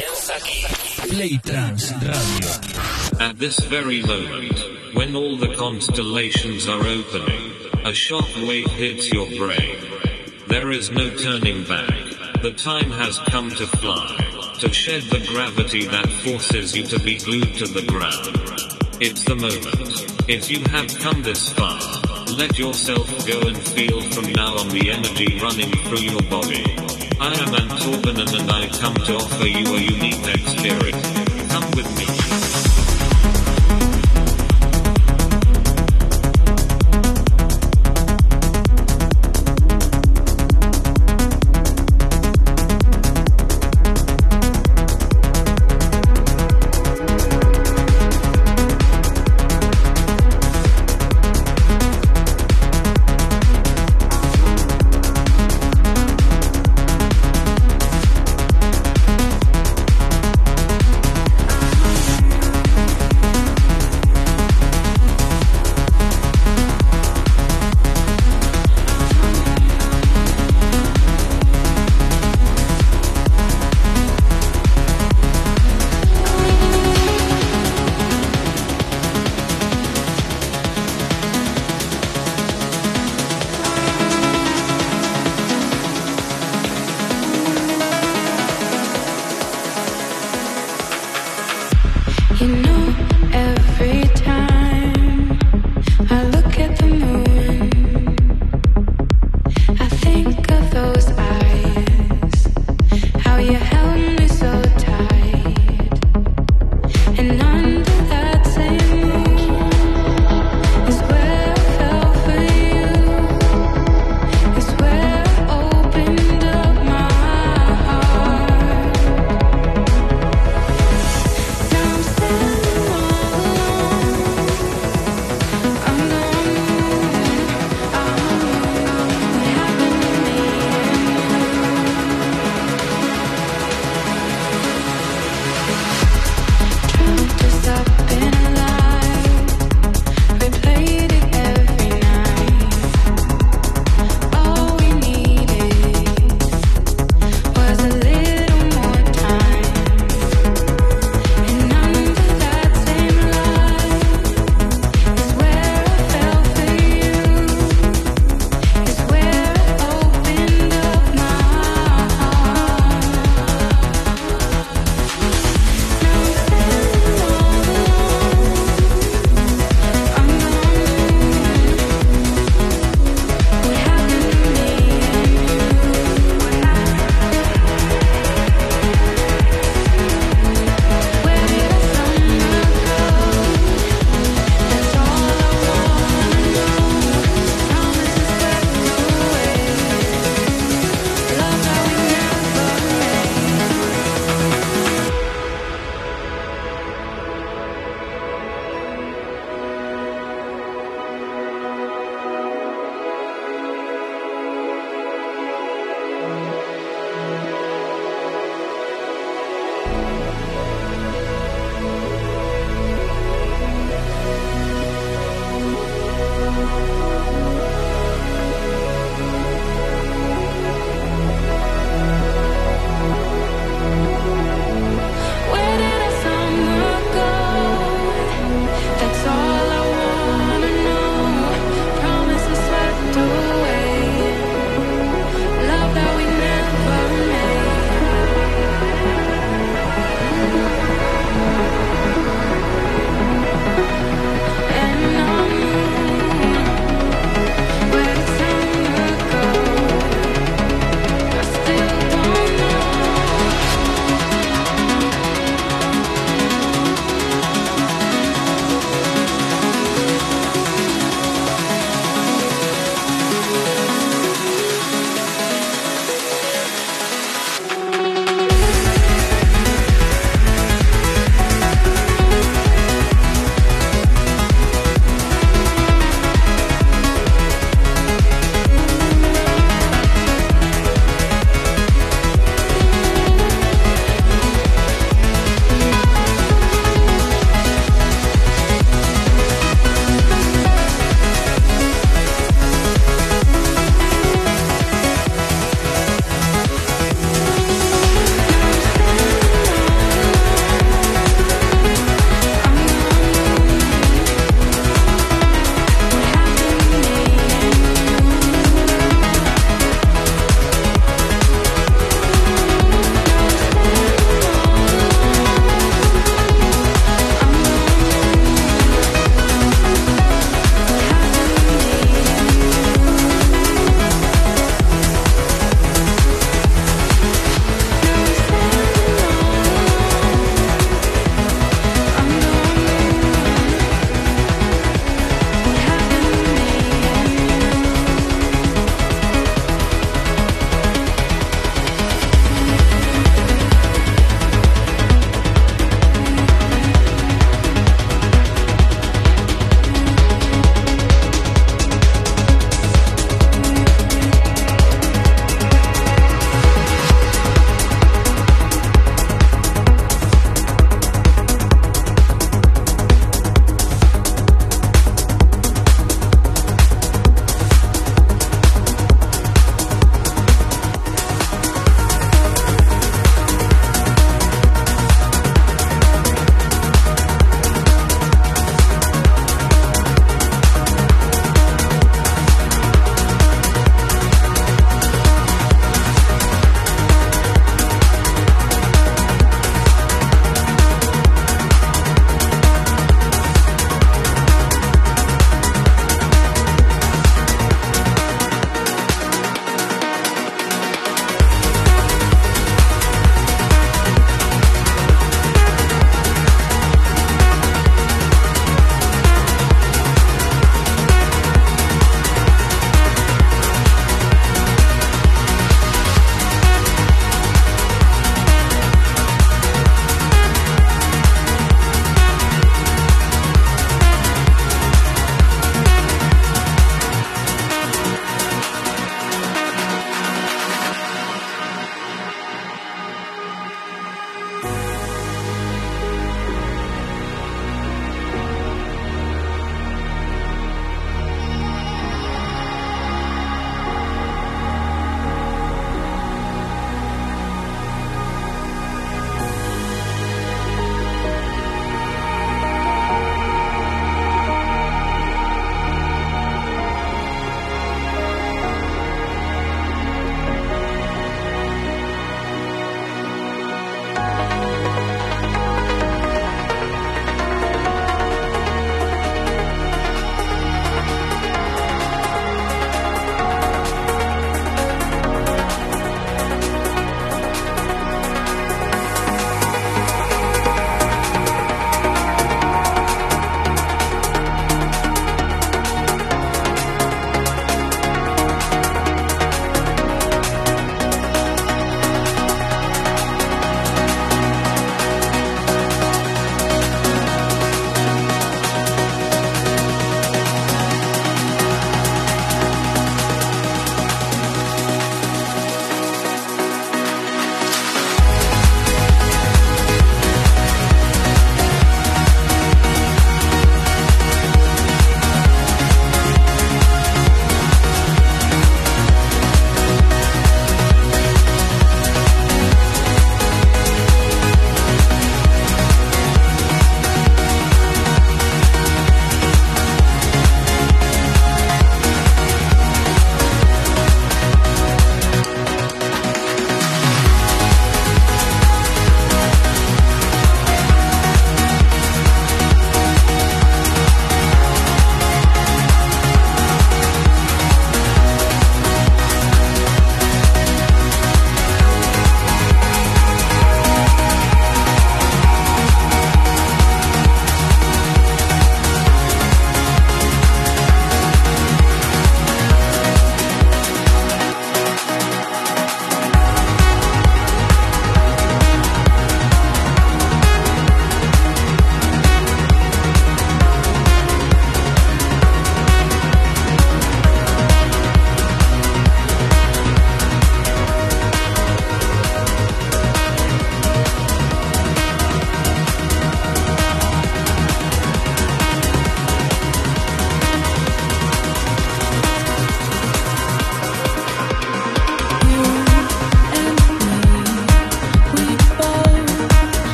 Radio. At this very moment, when all the constellations are opening, a shock wave hits your brain. There is no turning back. The time has come to fly, to shed the gravity that forces you to be glued to the ground. It's the moment. If you have come this far, let yourself go and feel from now on the energy running through your body. I am Antorbanen and I come to offer you a unique experience. Come with me.